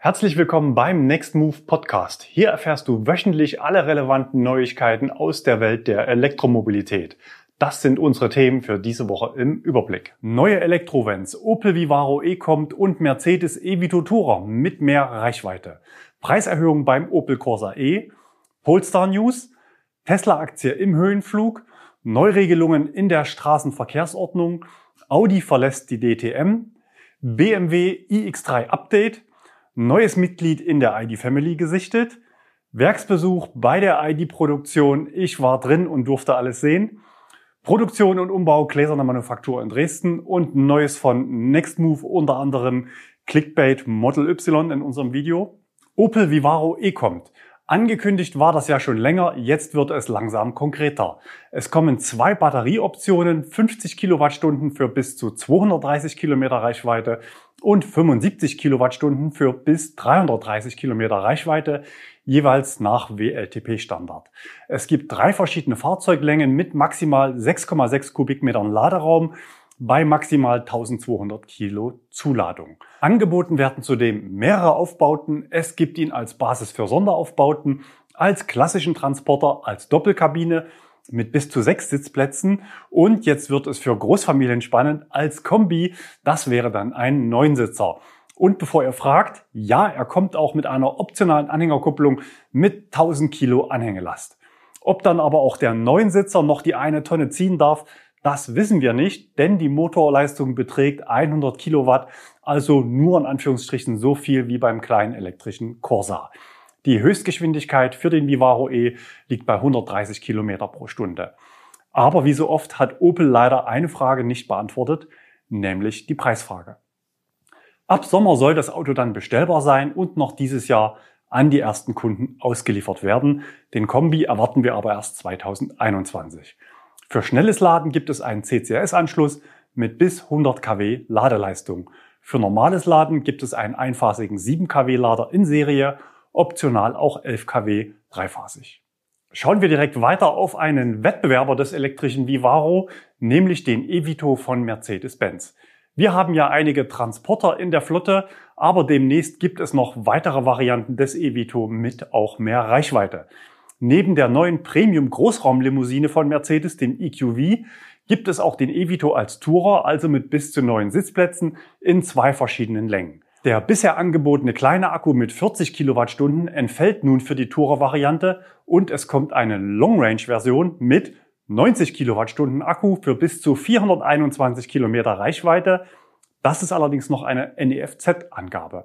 Herzlich willkommen beim Next Move Podcast. Hier erfährst du wöchentlich alle relevanten Neuigkeiten aus der Welt der Elektromobilität. Das sind unsere Themen für diese Woche im Überblick. Neue Elektrovents, Opel Vivaro E kommt und Mercedes E-Vito Tourer mit mehr Reichweite. Preiserhöhung beim Opel Corsa E, Polestar News, Tesla-Aktie im Höhenflug, Neuregelungen in der Straßenverkehrsordnung, Audi verlässt die DTM, BMW iX3 Update, neues Mitglied in der ID Family gesichtet, Werksbesuch bei der ID-Produktion, ich war drin und durfte alles sehen, Produktion und Umbau gläserner Manufaktur in Dresden und Neues von Nextmove, unter anderem Clickbait Model Y in unserem Video. Opel Vivaro E kommt. Angekündigt war das ja schon länger, jetzt wird es langsam konkreter. Es kommen zwei Batterieoptionen, 50 Kilowattstunden für bis zu 230 Kilometer Reichweite und 75 Kilowattstunden für bis 330 Kilometer Reichweite, jeweils nach WLTP-Standard. Es gibt drei verschiedene Fahrzeuglängen mit maximal 6,6 Kubikmetern Laderaum bei maximal 1200 Kilo Zuladung. Angeboten werden zudem mehrere Aufbauten. Es gibt ihn als Basis für Sonderaufbauten, als klassischen Transporter, als Doppelkabine mit bis zu sechs Sitzplätzen und jetzt wird es für Großfamilien spannend als Kombi. Das wäre dann ein Neunsitzer. Und bevor ihr fragt, ja, er kommt auch mit einer optionalen Anhängerkupplung mit 1000 Kilo Anhängelast. Ob dann aber auch der Neunsitzer noch die eine Tonne ziehen darf, das wissen wir nicht, denn die Motorleistung beträgt 100 Kilowatt, also nur in Anführungsstrichen so viel wie beim kleinen elektrischen Corsa. Die Höchstgeschwindigkeit für den Vivaro E liegt bei 130 Kilometer pro Stunde. Aber wie so oft hat Opel leider eine Frage nicht beantwortet, nämlich die Preisfrage. Ab Sommer soll das Auto dann bestellbar sein und noch dieses Jahr an die ersten Kunden ausgeliefert werden. Den Kombi erwarten wir aber erst 2021. Für schnelles Laden gibt es einen CCS-Anschluss mit bis 100 kW Ladeleistung. Für normales Laden gibt es einen einphasigen 7 kW Lader in Serie, optional auch 11 kW dreiphasig. Schauen wir direkt weiter auf einen Wettbewerber des elektrischen Vivaro, nämlich den Evito von Mercedes-Benz. Wir haben ja einige Transporter in der Flotte, aber demnächst gibt es noch weitere Varianten des Evito mit auch mehr Reichweite. Neben der neuen Premium-Großraumlimousine von Mercedes, dem EQV, gibt es auch den Evito als Tourer, also mit bis zu neun Sitzplätzen in zwei verschiedenen Längen. Der bisher angebotene kleine Akku mit 40 Kilowattstunden entfällt nun für die Tourer-Variante und es kommt eine Long-Range-Version mit 90 Kilowattstunden Akku für bis zu 421 Kilometer Reichweite. Das ist allerdings noch eine NEFZ-Angabe.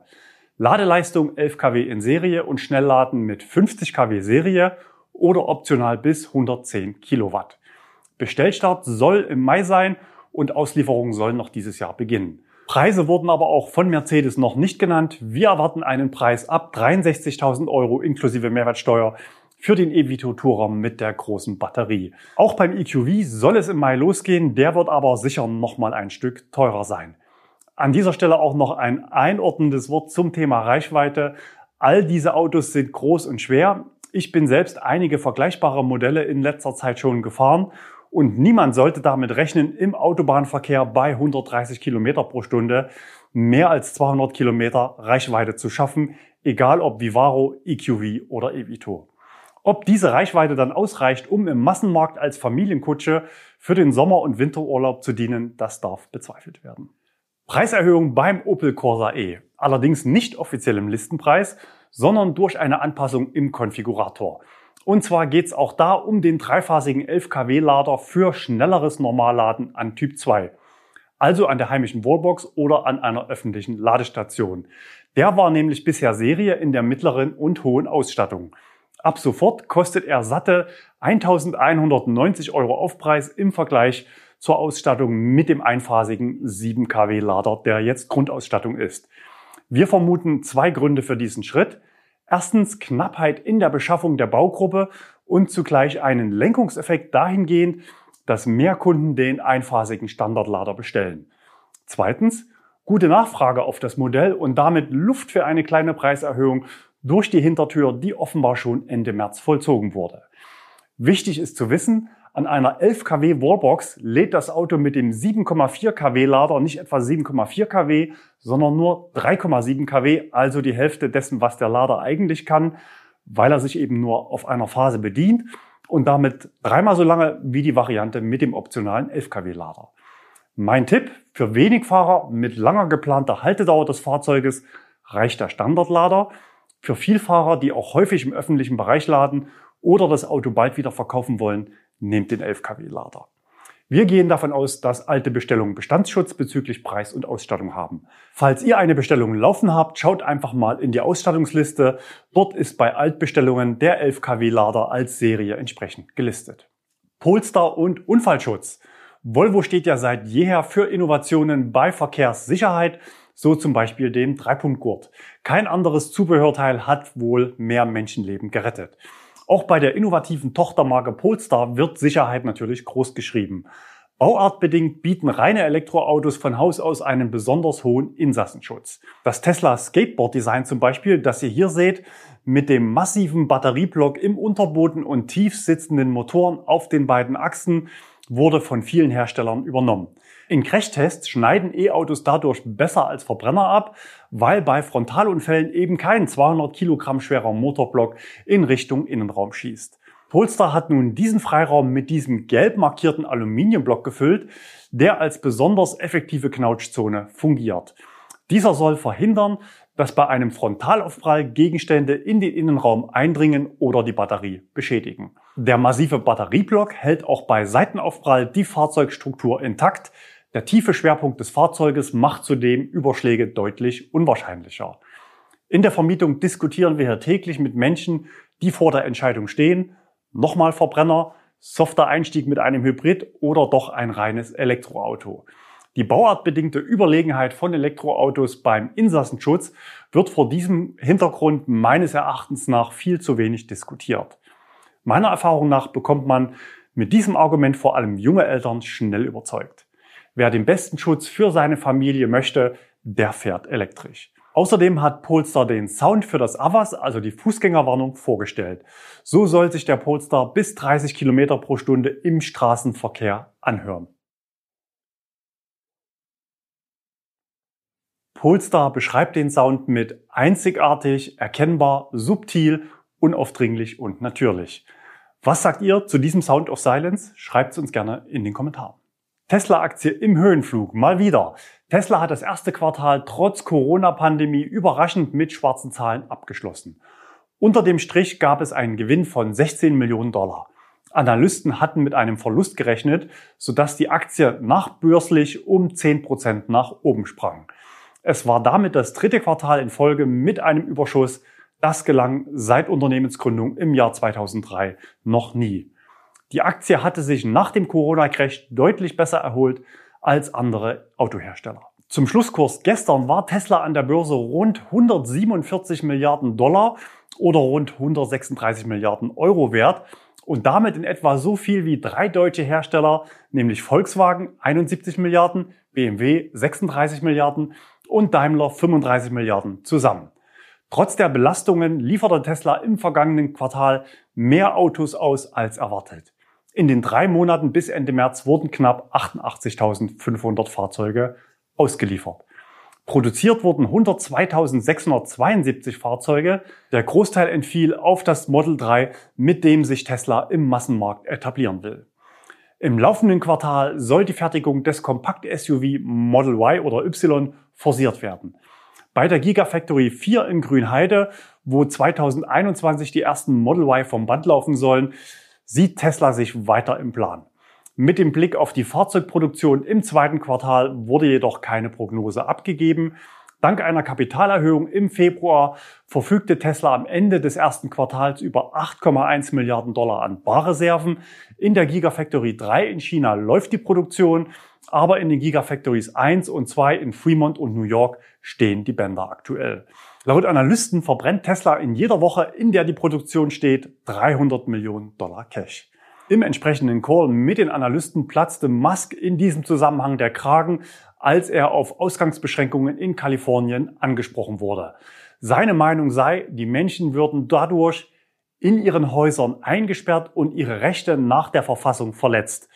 Ladeleistung 11 kW in Serie und Schnellladen mit 50 kW Serie oder optional bis 110 Kilowatt. Bestellstart soll im Mai sein und Auslieferungen sollen noch dieses Jahr beginnen. Preise wurden aber auch von Mercedes noch nicht genannt. Wir erwarten einen Preis ab 63.000 Euro inklusive Mehrwertsteuer für den Evito Tourer mit der großen Batterie. Auch beim EQV soll es im Mai losgehen, der wird aber sicher nochmal ein Stück teurer sein. An dieser Stelle auch noch ein einordnendes Wort zum Thema Reichweite. All diese Autos sind groß und schwer. Ich bin selbst einige vergleichbare Modelle in letzter Zeit schon gefahren und niemand sollte damit rechnen, im Autobahnverkehr bei 130 Kilometer pro Stunde mehr als 200 Kilometer Reichweite zu schaffen, egal ob Vivaro, EQV oder Evito. Ob diese Reichweite dann ausreicht, um im Massenmarkt als Familienkutsche für den Sommer- und Winterurlaub zu dienen, das darf bezweifelt werden. Preiserhöhung beim Opel Corsa E. Allerdings nicht offiziell im Listenpreis, sondern durch eine Anpassung im Konfigurator. Und zwar geht es auch da um den dreiphasigen 11 kW Lader für schnelleres Normalladen an Typ 2. Also an der heimischen Wallbox oder an einer öffentlichen Ladestation. Der war nämlich bisher Serie in der mittleren und hohen Ausstattung. Ab sofort kostet er satte 1190 Euro Aufpreis im Vergleich zur Ausstattung mit dem einphasigen 7 kW Lader, der jetzt Grundausstattung ist. Wir vermuten zwei Gründe für diesen Schritt. Erstens Knappheit in der Beschaffung der Baugruppe und zugleich einen Lenkungseffekt dahingehend, dass mehr Kunden den einphasigen Standardlader bestellen. Zweitens gute Nachfrage auf das Modell und damit Luft für eine kleine Preiserhöhung durch die Hintertür, die offenbar schon Ende März vollzogen wurde. Wichtig ist zu wissen, An einer 11 kW Wallbox lädt das Auto mit dem 7,4 kW Lader nicht etwa 7,4 kW, sondern nur 3,7 kW, also die Hälfte dessen, was der Lader eigentlich kann, weil er sich eben nur auf einer Phase bedient und damit dreimal so lange wie die Variante mit dem optionalen 11 kW Lader. Mein Tipp für wenig Fahrer mit langer geplanter Haltedauer des Fahrzeuges reicht der Standardlader. Für Vielfahrer, die auch häufig im öffentlichen Bereich laden oder das Auto bald wieder verkaufen wollen, nehmt den 11 kW Lader. Wir gehen davon aus, dass alte Bestellungen Bestandsschutz bezüglich Preis und Ausstattung haben. Falls ihr eine Bestellung laufen habt, schaut einfach mal in die Ausstattungsliste. Dort ist bei Altbestellungen der 11 kW Lader als Serie entsprechend gelistet. Polestar und Unfallschutz. Volvo steht ja seit jeher für Innovationen bei Verkehrssicherheit, so zum Beispiel dem Dreipunktgurt. Kein anderes Zubehörteil hat wohl mehr Menschenleben gerettet. Auch bei der innovativen Tochtermarke Polestar wird Sicherheit natürlich groß geschrieben. Bauartbedingt bieten reine Elektroautos von Haus aus einen besonders hohen Insassenschutz. Das Tesla Skateboard Design zum Beispiel, das ihr hier seht, mit dem massiven Batterieblock im Unterboden und tief sitzenden Motoren auf den beiden Achsen, wurde von vielen Herstellern übernommen. In Crashtests schneiden E-Autos dadurch besser als Verbrenner ab, weil bei Frontalunfällen eben kein 200 Kilogramm schwerer Motorblock in Richtung Innenraum schießt. Polestar hat nun diesen Freiraum mit diesem gelb markierten Aluminiumblock gefüllt, der als besonders effektive Knautschzone fungiert. Dieser soll verhindern, dass bei einem Frontalaufprall Gegenstände in den Innenraum eindringen oder die Batterie beschädigen. Der massive Batterieblock hält auch bei Seitenaufprall die Fahrzeugstruktur intakt, der tiefe Schwerpunkt des Fahrzeuges macht zudem Überschläge deutlich unwahrscheinlicher. In der Vermietung diskutieren wir hier täglich mit Menschen, die vor der Entscheidung stehen, nochmal Verbrenner, softer Einstieg mit einem Hybrid oder doch ein reines Elektroauto. Die bauartbedingte Überlegenheit von Elektroautos beim Insassenschutz wird vor diesem Hintergrund meines Erachtens nach viel zu wenig diskutiert. Meiner Erfahrung nach bekommt man mit diesem Argument vor allem junge Eltern schnell überzeugt. Wer den besten Schutz für seine Familie möchte, der fährt elektrisch. Außerdem hat Polestar den Sound für das AVAS, also die Fußgängerwarnung, vorgestellt. So soll sich der Polestar bis 30 Kilometer pro Stunde im Straßenverkehr anhören. Polestar beschreibt den Sound mit einzigartig, erkennbar, subtil, unaufdringlich und natürlich. Was sagt ihr zu diesem Sound of Silence? Schreibt es uns gerne in den Kommentaren. Tesla-Aktie im Höhenflug, mal wieder. Tesla hat das erste Quartal trotz Corona-Pandemie überraschend mit schwarzen Zahlen abgeschlossen. Unter dem Strich gab es einen Gewinn von 16 Millionen Dollar. Analysten hatten mit einem Verlust gerechnet, sodass die Aktie nachbörslich um 10 Prozent nach oben sprang. Es war damit das dritte Quartal in Folge mit einem Überschuss. Das gelang seit Unternehmensgründung im Jahr 2003 noch nie. Die Aktie hatte sich nach dem Corona-Crash deutlich besser erholt als andere Autohersteller. Zum Schlusskurs gestern war Tesla an der Börse rund 147 Milliarden Dollar oder rund 136 Milliarden Euro wert und damit in etwa so viel wie drei deutsche Hersteller, nämlich Volkswagen 71 Milliarden, BMW 36 Milliarden und Daimler 35 Milliarden zusammen. Trotz der Belastungen lieferte Tesla im vergangenen Quartal mehr Autos aus als erwartet. In den drei Monaten bis Ende März wurden knapp 88.500 Fahrzeuge ausgeliefert. Produziert wurden 102.672 Fahrzeuge. Der Großteil entfiel auf das Model 3, mit dem sich Tesla im Massenmarkt etablieren will. Im laufenden Quartal soll die Fertigung des Kompakt-SUV Model Y oder Y forciert werden. Bei der Gigafactory 4 in Grünheide, wo 2021 die ersten Model Y vom Band laufen sollen, sieht Tesla sich weiter im Plan. Mit dem Blick auf die Fahrzeugproduktion im zweiten Quartal wurde jedoch keine Prognose abgegeben. Dank einer Kapitalerhöhung im Februar verfügte Tesla am Ende des ersten Quartals über 8,1 Milliarden Dollar an Barreserven. In der Gigafactory 3 in China läuft die Produktion, aber in den Gigafactories 1 und 2 in Fremont und New York stehen die Bänder aktuell. Laut Analysten verbrennt Tesla in jeder Woche, in der die Produktion steht, 300 Millionen Dollar Cash. Im entsprechenden Call mit den Analysten platzte Musk in diesem Zusammenhang der Kragen, als er auf Ausgangsbeschränkungen in Kalifornien angesprochen wurde. Seine Meinung sei, die Menschen würden dadurch in ihren Häusern eingesperrt und ihre Rechte nach der Verfassung verletzt.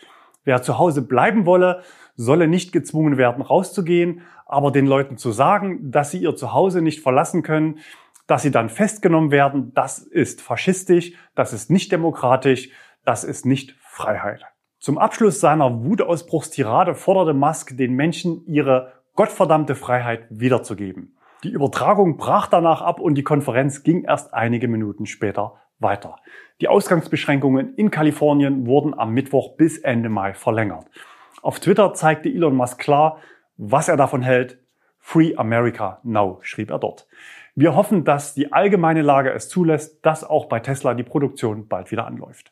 Wer zu Hause bleiben wolle, solle nicht gezwungen werden, rauszugehen, aber den Leuten zu sagen, dass sie ihr Zuhause nicht verlassen können, dass sie dann festgenommen werden, das ist faschistisch, das ist nicht demokratisch, das ist nicht Freiheit. Zum Abschluss seiner Wutausbruchstirade forderte Musk den Menschen ihre gottverdammte Freiheit wiederzugeben. Die Übertragung brach danach ab und die Konferenz ging erst einige Minuten später weiter. Die Ausgangsbeschränkungen in Kalifornien wurden am Mittwoch bis Ende Mai verlängert. Auf Twitter zeigte Elon Musk klar, was er davon hält. Free America Now, schrieb er dort. Wir hoffen, dass die allgemeine Lage es zulässt, dass auch bei Tesla die Produktion bald wieder anläuft.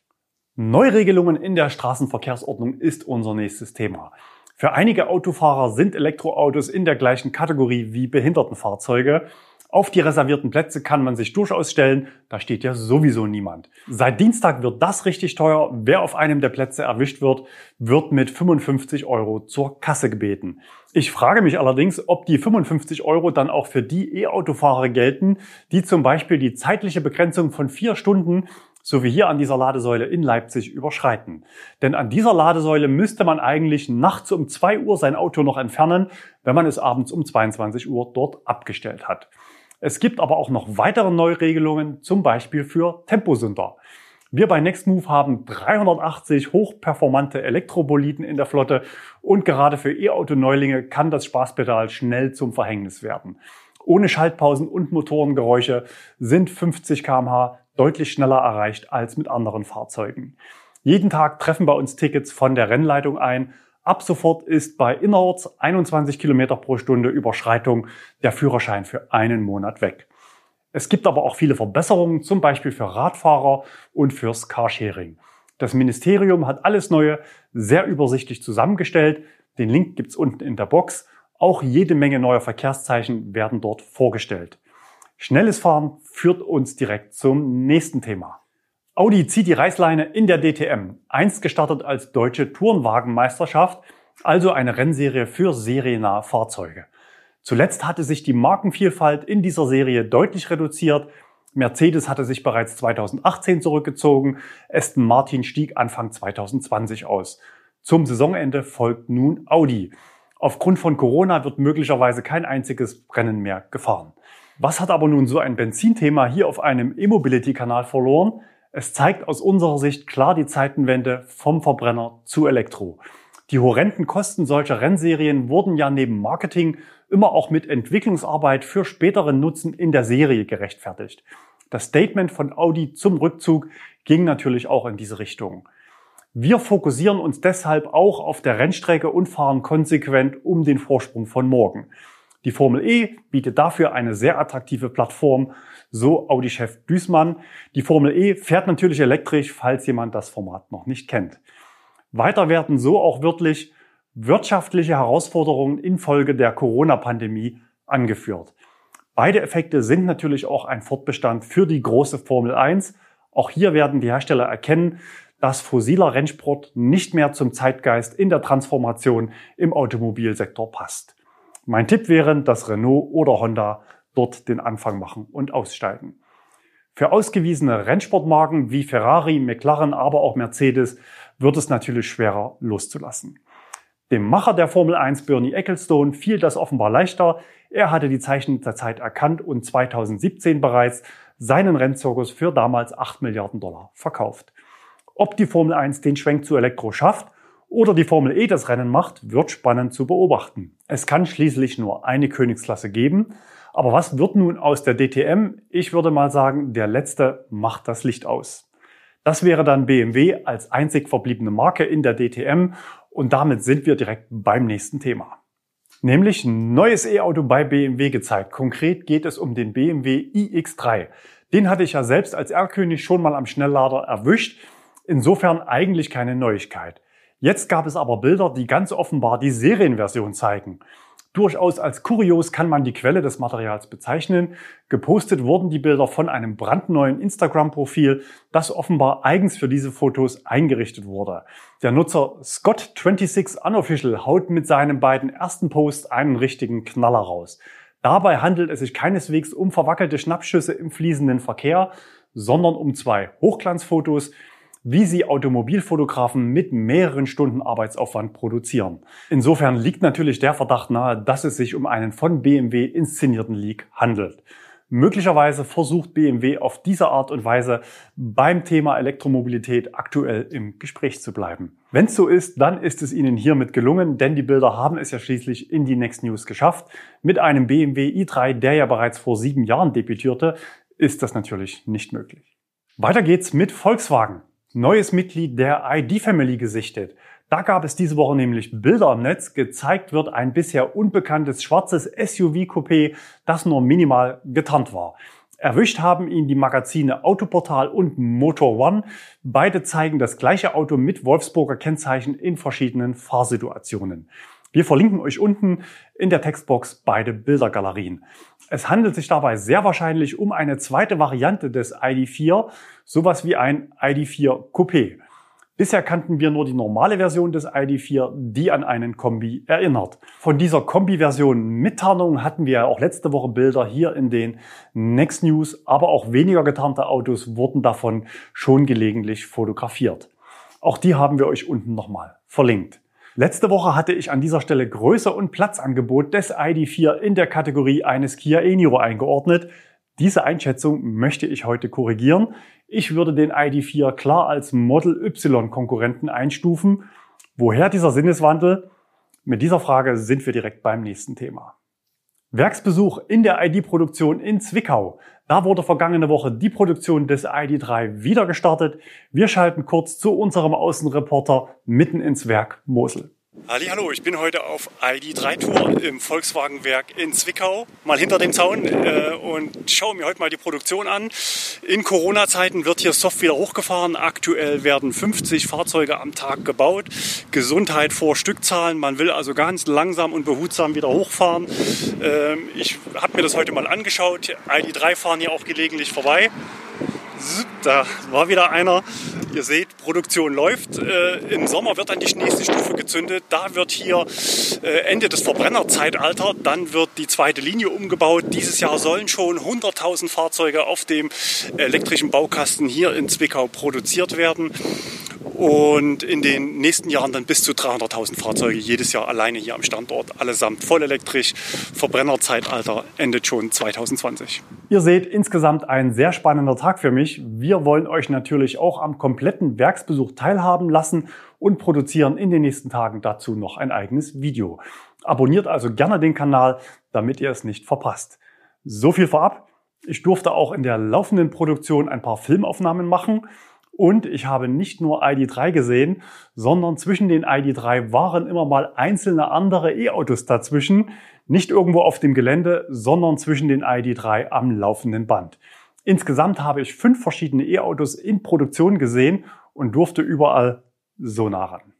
Neuregelungen in der Straßenverkehrsordnung ist unser nächstes Thema. Für einige Autofahrer sind Elektroautos in der gleichen Kategorie wie Behindertenfahrzeuge. Auf die reservierten Plätze kann man sich durchaus stellen, da steht ja sowieso niemand. Seit Dienstag wird das richtig teuer. Wer auf einem der Plätze erwischt wird, wird mit 55 Euro zur Kasse gebeten. Ich frage mich allerdings, ob die 55 Euro dann auch für die E-Autofahrer gelten, die zum Beispiel die zeitliche Begrenzung von vier Stunden so wie hier an dieser Ladesäule in Leipzig überschreiten. Denn an dieser Ladesäule müsste man eigentlich nachts um 2 Uhr sein Auto noch entfernen, wenn man es abends um 22 Uhr dort abgestellt hat. Es gibt aber auch noch weitere Neuregelungen, zum Beispiel für Temposünder. Wir bei Nextmove haben 380 hochperformante Elektroboliden in der Flotte und gerade für E-Auto-Neulinge kann das Spaßpedal schnell zum Verhängnis werden. Ohne Schaltpausen und Motorengeräusche sind 50 kmh deutlich schneller erreicht als mit anderen Fahrzeugen. Jeden Tag treffen bei uns Tickets von der Rennleitung ein. Ab sofort ist bei innerorts 21 Kilometer pro Stunde Überschreitung der Führerschein für einen Monat weg. Es gibt aber auch viele Verbesserungen, zum Beispiel für Radfahrer und fürs Carsharing. Das Ministerium hat alles Neue sehr übersichtlich zusammengestellt. Den Link gibt's unten in der Box. Auch jede Menge neuer Verkehrszeichen werden dort vorgestellt. Schnelles Fahren führt uns direkt zum nächsten Thema. Audi zieht die Reißleine in der DTM, einst gestartet als deutsche Tourenwagenmeisterschaft, also eine Rennserie für seriennahe Fahrzeuge. Zuletzt hatte sich die Markenvielfalt in dieser Serie deutlich reduziert. Mercedes hatte sich bereits 2018 zurückgezogen, Aston Martin stieg Anfang 2020 aus. Zum Saisonende folgt nun Audi. Aufgrund von Corona wird möglicherweise kein einziges Rennen mehr gefahren. Was hat aber nun so ein Benzinthema hier auf einem E-Mobility-Kanal verloren? Es zeigt aus unserer Sicht klar die Zeitenwende vom Verbrenner zu Elektro. Die horrenden Kosten solcher Rennserien wurden ja neben Marketing immer auch mit Entwicklungsarbeit für späteren Nutzen in der Serie gerechtfertigt. Das Statement von Audi zum Rückzug ging natürlich auch in diese Richtung. Wir fokussieren uns deshalb auch auf der Rennstrecke und fahren konsequent um den Vorsprung von morgen. Die Formel E bietet dafür eine sehr attraktive Plattform, so Audi-Chef Düßmann. Die Formel E fährt natürlich elektrisch, falls jemand das Format noch nicht kennt. Weiter werden so auch wirklich wirtschaftliche Herausforderungen infolge der Corona-Pandemie angeführt. Beide Effekte sind natürlich auch ein Fortbestand für die große Formel 1. Auch hier werden die Hersteller erkennen, dass fossiler Rennsport nicht mehr zum Zeitgeist in der Transformation im Automobilsektor passt. Mein Tipp wäre, dass Renault oder Honda dort den Anfang machen und aussteigen. Für ausgewiesene Rennsportmarken wie Ferrari, McLaren, aber auch Mercedes wird es natürlich schwerer loszulassen. Dem Macher der Formel 1, Bernie Ecclestone, fiel das offenbar leichter. Er hatte die Zeichen der Zeit erkannt und 2017 bereits seinen Rennzirkus für damals 8 Milliarden Dollar verkauft. Ob die Formel 1 den Schwenk zu Elektro schafft oder die Formel E das Rennen macht, wird spannend zu beobachten. Es kann schließlich nur eine Königsklasse geben. Aber was wird nun aus der DTM? Ich würde mal sagen, der letzte macht das Licht aus. Das wäre dann BMW als einzig verbliebene Marke in der DTM und damit sind wir direkt beim nächsten Thema. Nämlich ein neues E-Auto bei BMW gezeigt. Konkret geht es um den BMW iX3. Den hatte ich ja selbst als R-König schon mal am Schnelllader erwischt. Insofern eigentlich keine Neuigkeit. Jetzt gab es aber Bilder, die ganz offenbar die Serienversion zeigen. Durchaus als kurios kann man die Quelle des Materials bezeichnen. Gepostet wurden die Bilder von einem brandneuen Instagram-Profil, das offenbar eigens für diese Fotos eingerichtet wurde. Der Nutzer Scott26 Unofficial haut mit seinen beiden ersten Posts einen richtigen Knaller raus. Dabei handelt es sich keineswegs um verwackelte Schnappschüsse im fließenden Verkehr, sondern um zwei Hochglanzfotos, wie sie Automobilfotografen mit mehreren Stunden Arbeitsaufwand produzieren. Insofern liegt natürlich der Verdacht nahe, dass es sich um einen von BMW inszenierten Leak handelt. Möglicherweise versucht BMW auf diese Art und Weise beim Thema Elektromobilität aktuell im Gespräch zu bleiben. Wenn es so ist, dann ist es Ihnen hiermit gelungen, denn die Bilder haben es ja schließlich in die Next News geschafft. Mit einem BMW i3, der ja bereits vor sieben Jahren debütierte, ist das natürlich nicht möglich. Weiter geht's mit Volkswagen. Neues Mitglied der ID-Family gesichtet. Da gab es diese Woche nämlich Bilder im Netz. Gezeigt wird ein bisher unbekanntes schwarzes SUV-Coupé, das nur minimal getarnt war. Erwischt haben ihn die Magazine Autoportal und Motor One. Beide zeigen das gleiche Auto mit Wolfsburger Kennzeichen in verschiedenen Fahrsituationen. Wir verlinken euch unten in der Textbox beide Bildergalerien. Es handelt sich dabei sehr wahrscheinlich um eine zweite Variante des ID4, sowas wie ein ID4 Coupé. Bisher kannten wir nur die normale Version des ID4, die an einen Kombi erinnert. Von dieser Kombi-Version mit Tarnung hatten wir ja auch letzte Woche Bilder hier in den Next News, aber auch weniger getarnte Autos wurden davon schon gelegentlich fotografiert. Auch die haben wir euch unten nochmal verlinkt. Letzte Woche hatte ich an dieser Stelle Größe und Platzangebot des ID4 in der Kategorie eines Kia e-Niro eingeordnet. Diese Einschätzung möchte ich heute korrigieren. Ich würde den ID4 klar als Model Y Konkurrenten einstufen. Woher dieser Sinneswandel? Mit dieser Frage sind wir direkt beim nächsten Thema. Werksbesuch in der ID-Produktion in Zwickau. Da wurde vergangene Woche die Produktion des ID3 wieder gestartet. Wir schalten kurz zu unserem Außenreporter mitten ins Werk Mosel. Hallo, ich bin heute auf ID3 Tour im Volkswagenwerk in Zwickau, mal hinter dem Zaun äh, und schaue mir heute mal die Produktion an. In Corona-Zeiten wird hier soft wieder hochgefahren. Aktuell werden 50 Fahrzeuge am Tag gebaut. Gesundheit vor Stückzahlen. Man will also ganz langsam und behutsam wieder hochfahren. Ähm, ich habe mir das heute mal angeschaut. ID3 fahren hier auch gelegentlich vorbei. Da war wieder einer. Ihr seht, Produktion läuft. Äh, Im Sommer wird dann die nächste Stufe gezündet. Da wird hier äh, Ende des Verbrennerzeitalters. Dann wird die zweite Linie umgebaut. Dieses Jahr sollen schon 100.000 Fahrzeuge auf dem elektrischen Baukasten hier in Zwickau produziert werden und in den nächsten Jahren dann bis zu 300.000 Fahrzeuge jedes Jahr alleine hier am Standort, allesamt vollelektrisch. Verbrennerzeitalter endet schon 2020. Ihr seht insgesamt ein sehr spannender Tag für mich. Wir wollen euch natürlich auch am kompletten Werksbesuch teilhaben lassen und produzieren in den nächsten Tagen dazu noch ein eigenes Video. Abonniert also gerne den Kanal, damit ihr es nicht verpasst. So viel vorab. Ich durfte auch in der laufenden Produktion ein paar Filmaufnahmen machen und ich habe nicht nur ID3 gesehen, sondern zwischen den ID3 waren immer mal einzelne andere E-Autos dazwischen. Nicht irgendwo auf dem Gelände, sondern zwischen den ID3 am laufenden Band. Insgesamt habe ich fünf verschiedene E-Autos in Produktion gesehen und durfte überall so nah ran.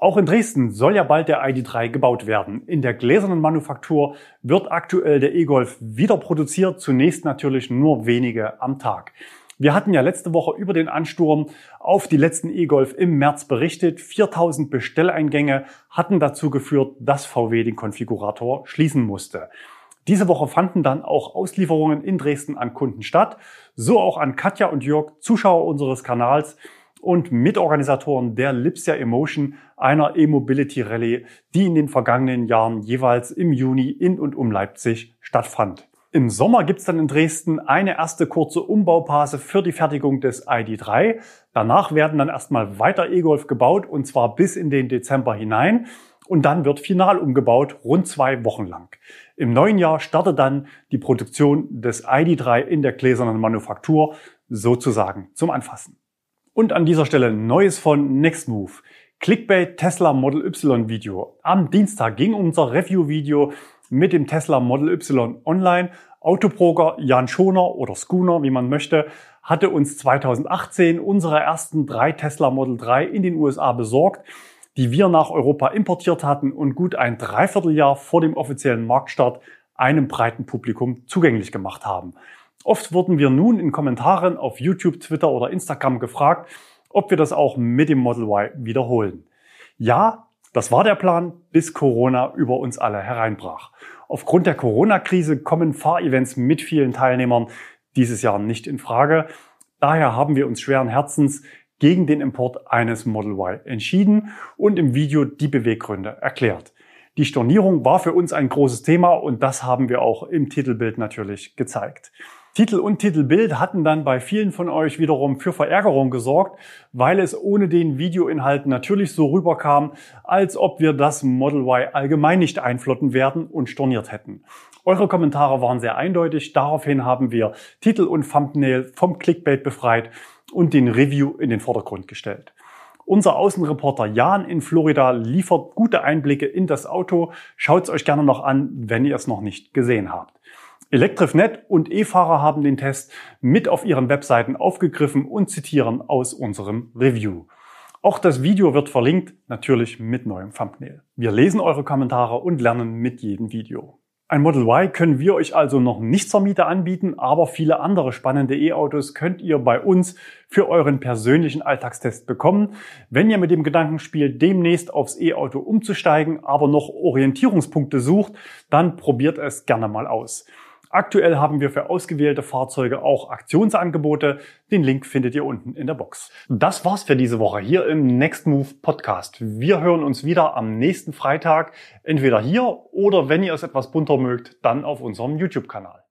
Auch in Dresden soll ja bald der ID3 gebaut werden. In der gläsernen Manufaktur wird aktuell der E-Golf wieder produziert, zunächst natürlich nur wenige am Tag. Wir hatten ja letzte Woche über den Ansturm auf die letzten E-Golf im März berichtet. 4000 Bestelleingänge hatten dazu geführt, dass VW den Konfigurator schließen musste. Diese Woche fanden dann auch Auslieferungen in Dresden an Kunden statt, so auch an Katja und Jörg, Zuschauer unseres Kanals und Mitorganisatoren der Lipsia Emotion, einer E-Mobility Rallye, die in den vergangenen Jahren jeweils im Juni in und um Leipzig stattfand. Im Sommer gibt's dann in Dresden eine erste kurze Umbauphase für die Fertigung des ID3. Danach werden dann erstmal weiter E-Golf gebaut und zwar bis in den Dezember hinein. Und dann wird final umgebaut, rund zwei Wochen lang. Im neuen Jahr startet dann die Produktion des ID3 in der gläsernen Manufaktur sozusagen zum Anfassen. Und an dieser Stelle Neues von Nextmove. Clickbait Tesla Model Y Video. Am Dienstag ging unser Review-Video mit dem Tesla Model Y online. Autobroker Jan Schoner oder Schooner, wie man möchte, hatte uns 2018 unsere ersten drei Tesla Model 3 in den USA besorgt, die wir nach Europa importiert hatten und gut ein Dreivierteljahr vor dem offiziellen Marktstart einem breiten Publikum zugänglich gemacht haben. Oft wurden wir nun in Kommentaren auf YouTube, Twitter oder Instagram gefragt, ob wir das auch mit dem Model Y wiederholen. Ja, das war der Plan, bis Corona über uns alle hereinbrach. Aufgrund der Corona-Krise kommen Fahrevents mit vielen Teilnehmern dieses Jahr nicht in Frage. Daher haben wir uns schweren Herzens gegen den Import eines Model Y entschieden und im Video die Beweggründe erklärt. Die Stornierung war für uns ein großes Thema und das haben wir auch im Titelbild natürlich gezeigt. Titel und Titelbild hatten dann bei vielen von euch wiederum für Verärgerung gesorgt, weil es ohne den Videoinhalt natürlich so rüberkam, als ob wir das Model Y allgemein nicht einflotten werden und storniert hätten. Eure Kommentare waren sehr eindeutig. Daraufhin haben wir Titel und Thumbnail vom Clickbait befreit und den Review in den Vordergrund gestellt. Unser Außenreporter Jan in Florida liefert gute Einblicke in das Auto. Schaut es euch gerne noch an, wenn ihr es noch nicht gesehen habt. Elektrifnet und E-Fahrer haben den Test mit auf ihren Webseiten aufgegriffen und zitieren aus unserem Review. Auch das Video wird verlinkt, natürlich mit neuem Thumbnail. Wir lesen eure Kommentare und lernen mit jedem Video. Ein Model Y können wir euch also noch nicht zur Miete anbieten, aber viele andere spannende E-Autos könnt ihr bei uns für euren persönlichen Alltagstest bekommen. Wenn ihr mit dem Gedanken spielt, demnächst aufs E-Auto umzusteigen, aber noch Orientierungspunkte sucht, dann probiert es gerne mal aus. Aktuell haben wir für ausgewählte Fahrzeuge auch Aktionsangebote. Den Link findet ihr unten in der Box. Das war's für diese Woche hier im Next Move Podcast. Wir hören uns wieder am nächsten Freitag, entweder hier oder wenn ihr es etwas bunter mögt, dann auf unserem YouTube-Kanal.